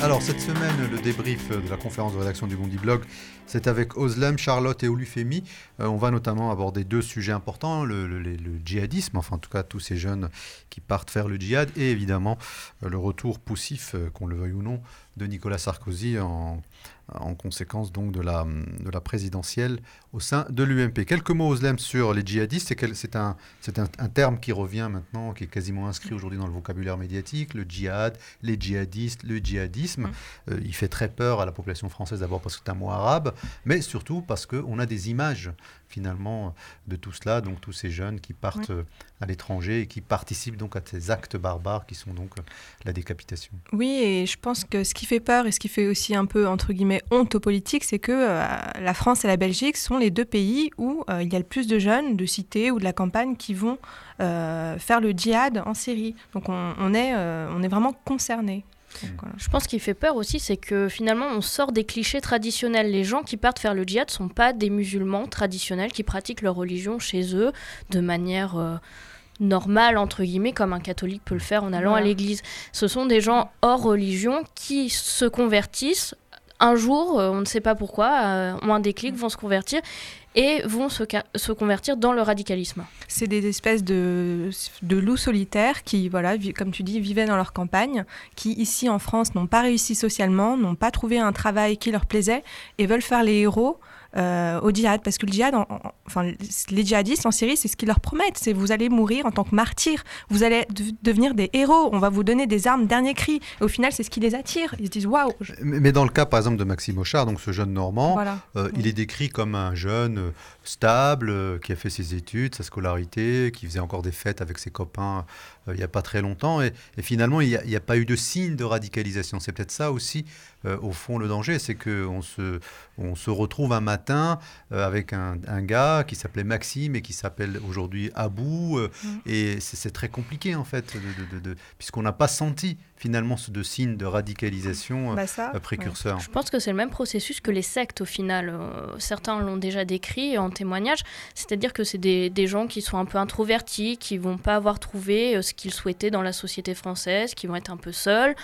Alors cette semaine, le débrief de la conférence de rédaction du Bondi Blog, c'est avec Oslem, Charlotte et Olufemi. Euh, on va notamment aborder deux sujets importants, le, djihadisme, enfin en tout cas tous ces jeunes qui partent faire le djihad, et évidemment euh, le retour poussif, euh, qu'on le veuille ou non, de Nicolas Sarkozy en, en conséquence donc de la, de la présidentielle au sein de l'UMP. Quelques mots, Oslem, sur les djihadistes. C'est un, un, un, terme qui revient maintenant, qui est quasiment inscrit aujourd'hui dans le vocabulaire médiatique. Le djihad, les djihadistes, le djihadisme. Mm. Euh, il fait très peur à la population française d'abord parce que c'est un mot arabe, mais surtout parce qu'on a des images finalement de tout cela, donc tous ces jeunes qui partent euh, à l'étranger et qui participent donc à ces actes barbares qui sont donc euh, la décapitation. Oui, et je pense que ce qui fait peur et ce qui fait aussi un peu entre guillemets honte aux politiques, c'est que euh, la France et la Belgique sont les deux pays où il y a le plus de jeunes de cité ou de la campagne qui vont faire le djihad en Syrie. Donc on, on est, on est vraiment concernés. Je pense qu'il fait peur aussi, c'est que finalement on sort des clichés traditionnels. Les gens qui partent faire le djihad ne sont pas des musulmans traditionnels qui pratiquent leur religion chez eux de manière normale, entre guillemets, comme un catholique peut le faire en allant à l'église. Ce sont des gens hors religion qui se convertissent un jour, euh, on ne sait pas pourquoi, euh, ont un déclic, vont se convertir et vont se, se convertir dans le radicalisme. C'est des espèces de, de loups solitaires qui, voilà, comme tu dis, vivaient dans leur campagne, qui ici en France n'ont pas réussi socialement, n'ont pas trouvé un travail qui leur plaisait et veulent faire les héros euh, au djihad, parce que le djihad, enfin, les djihadistes en Syrie, c'est ce qu'ils leur promettent, c'est vous allez mourir en tant que martyr, vous allez devenir des héros, on va vous donner des armes dernier cri. Et au final, c'est ce qui les attire. Ils se disent waouh. Mais dans le cas, par exemple, de Maxime Auchard, donc ce jeune Normand, euh, il est décrit comme un jeune euh, stable, qui a fait ses études, sa scolarité, qui faisait encore des fêtes avec ses copains il n'y a pas très longtemps. Et, finalement, il n'y a, pas eu de signe de radicalisation. C'est peut-être ça aussi, au fond, le danger. C'est qu'on se, on se retrouve un matin euh, avec un, gars qui s'appelait Maxime et qui s'appelle aujourd'hui Abou. Euh, mm. Et c'est très compliqué, en fait, de, puisqu'on n'a pas senti finalement ce de signes de radicalisation bah euh, précurseur. Je pense que c'est le même processus que les sectes, au final. certains l'ont déjà décrit en témoignage. C'est-à-dire que c'est des, des, gens qui sont un peu introvertis, qui vont pas avoir trouvé ce qu'ils souhaitaient dans la société française, qui vont être un peu seuls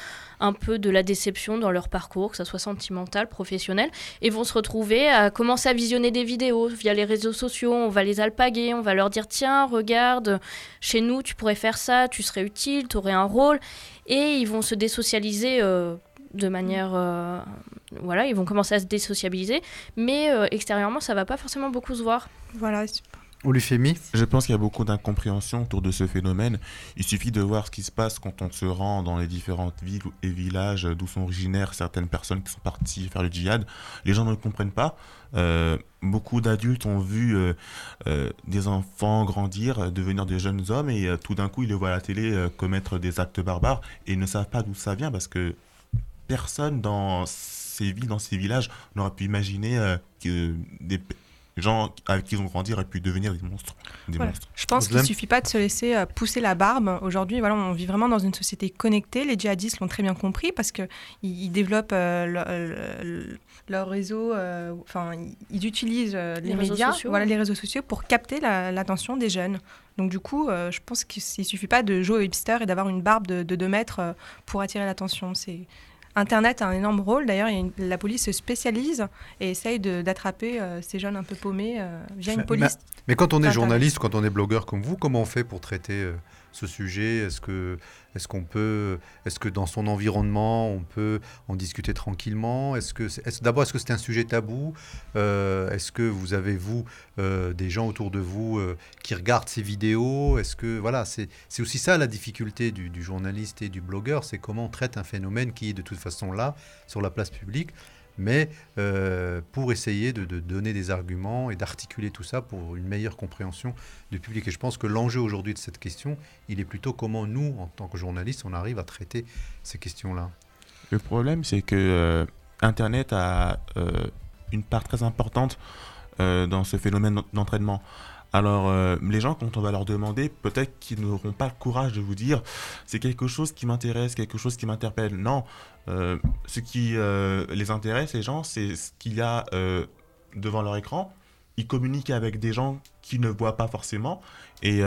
un peu de la déception dans leur parcours, que ce soit sentimental, professionnel, et vont se retrouver à commencer à visionner des vidéos via les réseaux sociaux. On va les alpaguer, on va leur dire tiens, regarde, chez nous, tu pourrais faire ça, tu serais utile, tu aurais un rôle. Et ils vont se désocialiser. Euh, de manière euh, voilà ils vont commencer à se désociabiliser mais euh, extérieurement ça va pas forcément beaucoup se voir voilà je pense qu'il y a beaucoup d'incompréhension autour de ce phénomène. Il suffit de voir ce qui se passe quand on se rend dans les différentes villes et villages d'où sont originaires certaines personnes qui sont parties faire le djihad. Les gens ne le comprennent pas. Euh, beaucoup d'adultes ont vu euh, euh, des enfants grandir, devenir des jeunes hommes et tout d'un coup ils les voient à la télé commettre des actes barbares et ils ne savent pas d'où ça vient parce que personne dans ces villes, dans ces villages n'aurait pu imaginer que des, les gens avec qui ils ont grandi auraient pu devenir des monstres. Je pense qu'il ne suffit pas de se laisser euh, pousser la barbe. Aujourd'hui, voilà, on vit vraiment dans une société connectée. Les djihadistes l'ont très bien compris parce qu'ils ils développent euh, leur, réseau, euh, enfin, ils utilisent les, médias, voilà, les réseaux sociaux pour capter l'attention des jeunes. Donc du coup, je pense qu'il ne suffit pas de jouer au hipster et d'avoir une barbe de 2 mètres pour attirer l'attention. C'est Internet a un énorme rôle. D'ailleurs, la police se spécialise et essaye d'attraper euh, ces jeunes un peu paumés euh, via une police. Mais, quand on est journaliste, quand on est blogueur comme vous, comment on fait pour traiter euh, ce sujet Est-ce que est-ce qu'on peut, est-ce que dans son environnement, on peut en discuter tranquillement? Est-ce que, d'abord, est-ce que c'est un sujet tabou? Euh, Est-ce que vous avez vous euh, des gens autour de vous euh, qui regardent ces vidéos? Est-ce que voilà, c'est, c'est aussi ça la difficulté du, du journaliste et du blogueur, c'est comment on traite un phénomène qui est de toute façon là sur la place publique mais euh, pour essayer de, donner des arguments et d'articuler tout ça pour une meilleure compréhension du public. Et je pense que l'enjeu aujourd'hui de cette question, il est plutôt comment nous, en tant que journalistes, on arrive à traiter ces questions-là. Le problème, c'est que euh, Internet a euh, une part très importante dans ce phénomène d'entraînement. Alors, euh, les gens, quand on va leur demander, peut-être qu'ils n'auront pas le courage de vous dire c'est quelque chose qui m'intéresse, quelque chose qui m'interpelle. Non, euh, ce qui euh, les intéresse, les gens, c'est ce qu'il y a devant leur écran. Ils communiquent avec des gens qu'ils ne voient pas forcément et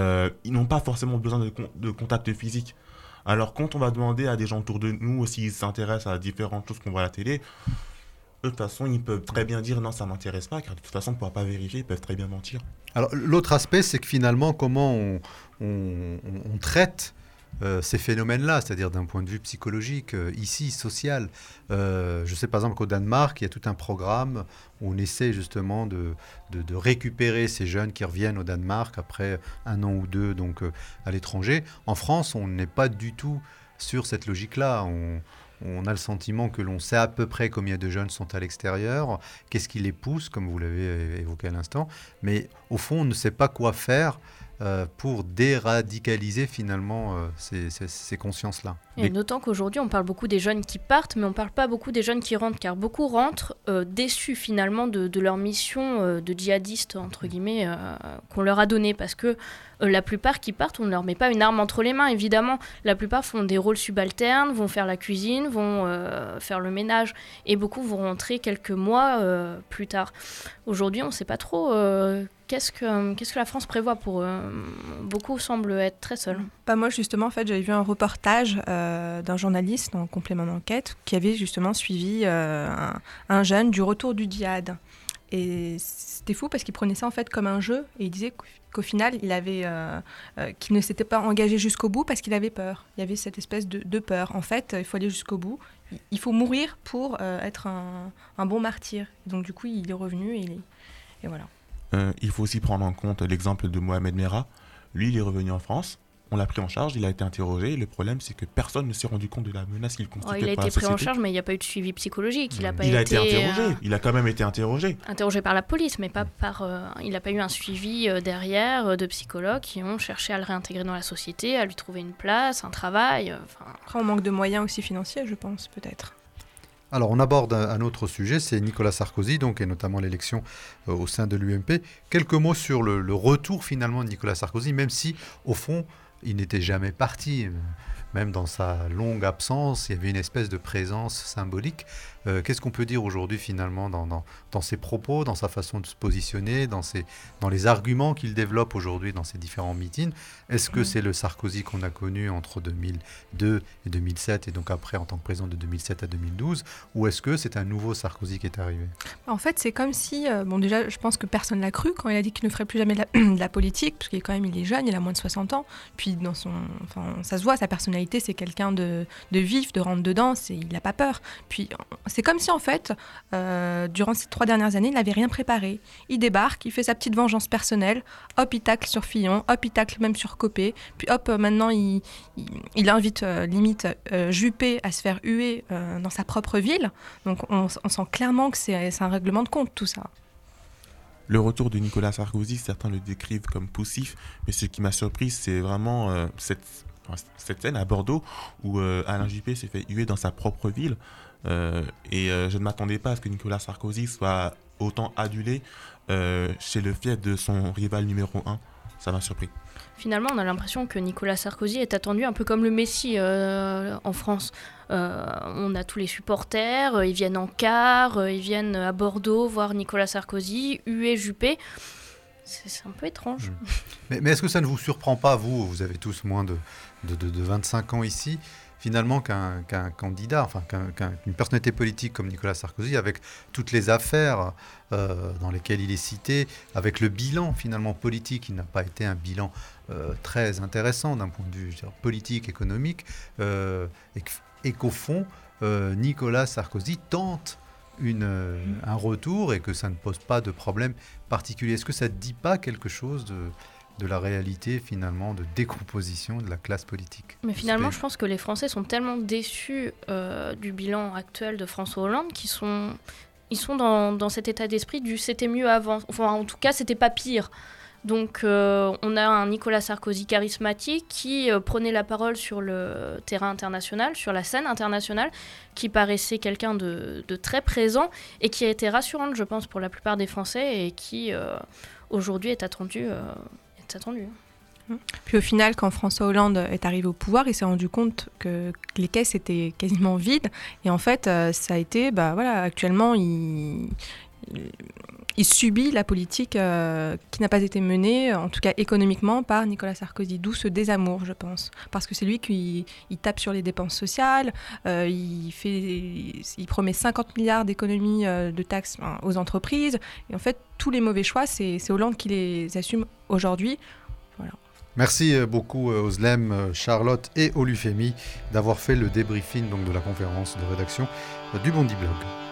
ils n'ont pas forcément besoin de, de contact physique. Alors quand on va demander à des gens autour de nous s'ils s'intéressent à différentes choses qu'on voit à la télé, de toute façon, ils peuvent très bien dire non, ça m'intéresse pas, car de toute façon, on ne pourra pas vérifier, ils peuvent très bien mentir. Alors, l'autre aspect, c'est que finalement, comment on, traite euh, ces phénomènes-là, c'est-à-dire d'un point de vue psychologique, euh, ici, social. Euh, je sais par exemple qu'au Danemark, il y a tout un programme où on essaie justement de, récupérer ces jeunes qui reviennent au Danemark après un an ou deux donc à l'étranger. En France, on n'est pas du tout sur cette logique-là. On a le sentiment que l'on sait à peu près combien de jeunes sont à l'extérieur, qu'est-ce qui les pousse, comme vous l'avez évoqué à l'instant, mais au fond, on ne sait pas quoi faire pour déradicaliser finalement euh, ces, consciences-là. Et d'autant qu'aujourd'hui, on parle beaucoup des jeunes qui partent, mais on ne parle pas beaucoup des jeunes qui rentrent, car beaucoup rentrent euh, déçus finalement de, leur mission de djihadiste, entre guillemets, qu'on leur a donnée, parce que la plupart qui partent, on ne leur met pas une arme entre les mains, évidemment. La plupart font des rôles subalternes, vont faire la cuisine, vont faire le ménage, et beaucoup vont rentrer quelques mois plus tard. Aujourd'hui, on ne sait pas trop Qu'est-ce que, qu'est-ce que la France prévoit pour eux Beaucoup semblent être très seuls. Pas moi, justement, en fait, j'avais vu un reportage euh, d'un journaliste en complément d'enquête qui avait justement suivi euh, un, jeune du retour du djihad. Et c'était fou parce qu'il prenait ça en fait comme un jeu et il disait qu'au final, il avait, euh, qu'il ne s'était pas engagé jusqu'au bout parce qu'il avait peur. Il y avait cette espèce de, peur. En fait, il faut aller jusqu'au bout. Il faut mourir pour être un, bon martyr. Donc du coup, il est revenu et voilà. Euh, il faut aussi prendre en compte l'exemple de Mohamed Merah. Lui, il est revenu en France. On l'a pris en charge, il a été interrogé. Le problème, c'est que personne ne s'est rendu compte de la menace qu'il constituait. il a été pris en charge, mais il n'y a pas eu de suivi psychologique. Il a, pas été, interrogé. Euh, il a quand même été interrogé. Interrogé par la police, mais pas par. Euh, il n'a pas eu un suivi derrière de psychologues qui ont cherché à le réintégrer dans la société, à lui trouver une place, un travail. Après, on manque de moyens aussi financiers, je pense, peut-être. Alors on aborde un, autre sujet, c'est Nicolas Sarkozy, donc, et notamment l'élection euh, au sein de l'UMP. Quelques mots sur le, retour finalement de Nicolas Sarkozy, même si au fond il n'était jamais parti. Même dans sa longue absence, il y avait une espèce de présence symbolique. Euh, qu'est-ce qu'on peut dire aujourd'hui finalement dans, dans, ses propos, dans sa façon de se positionner, dans, ses, dans les arguments qu'il développe aujourd'hui dans ses différents meetings? Est-ce que c'est le Sarkozy qu'on a connu entre 2002 et 2007 et donc après en tant que président de 2007 à 2012 Ou est-ce que c'est un nouveau Sarkozy qui est arrivé? En fait, c'est comme si, euh, bon déjà, je pense que personne l'a cru quand il a dit qu'il ne ferait plus jamais de la, politique, parce qu'il quand même il est jeune, il a moins de 60 ans. Puis dans son, enfin, ça se voit, sa personnalité, c'est quelqu'un de, de, vif, de rentre dedans, il n'a pas peur. Puis c'est comme si en fait, euh, durant ces trois dernières années, il n'avait rien préparé. Il débarque, il fait sa petite vengeance personnelle, hop, il tacle sur Fillon, hop, il tacle même sur Copé, puis hop, euh, maintenant il, invite limite Juppé à se faire huer dans sa propre ville. Donc on, sent clairement que c'est un Le retour de Nicolas Sarkozy, certains le décrivent comme poussif, mais ce qui m'a surpris, c'est vraiment cette, cette scène à Bordeaux où Alain Juppé s'est fait huer dans sa propre ville. Euh, et euh, je ne m'attendais pas à ce que Nicolas Sarkozy soit autant adulé euh, chez le fief de son rival numéro 1. Ça m'a surpris. Finalement, on a l'impression que Nicolas Sarkozy est attendu un peu comme le Messi en France. on a tous les supporters, ils viennent en car, ils viennent à Bordeaux voir Nicolas Sarkozy, hué Juppé. C'est un peu étrange. Hmm. Mais, est-ce que ça ne vous surprend pas, vous? Vous avez tous moins de, de, de 25 ans ici finalement qu'un candidat, enfin qu'une personnalité politique comme Nicolas Sarkozy, avec toutes les affaires euh, dans lesquelles il est cité, avec le bilan finalement politique, il n'a pas été un bilan euh, très intéressant d'un point de vue politique, économique, euh, et, qu'au fond, Nicolas Sarkozy tente une, un retour et que ça ne pose pas de problème particulier. Est-ce que ça ne dit pas quelque chose de de la réalité finalement de décomposition de la classe politique. Mais finalement, je pense que les Français sont tellement déçus euh, du bilan actuel de François Hollande qu'ils sont, ils sont dans, dans cet état d'esprit du c'était mieux avant. Enfin, en tout cas, c'était pas pire. Donc, euh, on a un Nicolas Sarkozy charismatique qui euh, prenait la parole sur le terrain international, sur la scène internationale, qui paraissait quelqu'un de, de, très présent et qui a été rassurante, je pense, pour la plupart des Français et qui aujourd'hui est attendu attendu. Hein. Puis au final, quand François Hollande est arrivé au pouvoir, il s'est rendu compte que les caisses étaient quasiment vides. Et en fait, euh, ça a été, bah voilà, actuellement, il, il subit la politique qui n'a pas été menée, en tout cas économiquement, par Nicolas Sarkozy. D'où ce désamour, je pense. Parce que c'est lui qui tape sur les dépenses sociales, il, fait, il promet 50 milliards d'économies de taxes aux entreprises. Et en fait, tous les mauvais choix, c'est Hollande qui les assume aujourd'hui. Merci euh, beaucoup euh, Oslem, euh, Charlotte et Olufemi d'avoir fait le débriefing donc, de la conférence de rédaction du Bondi Blog.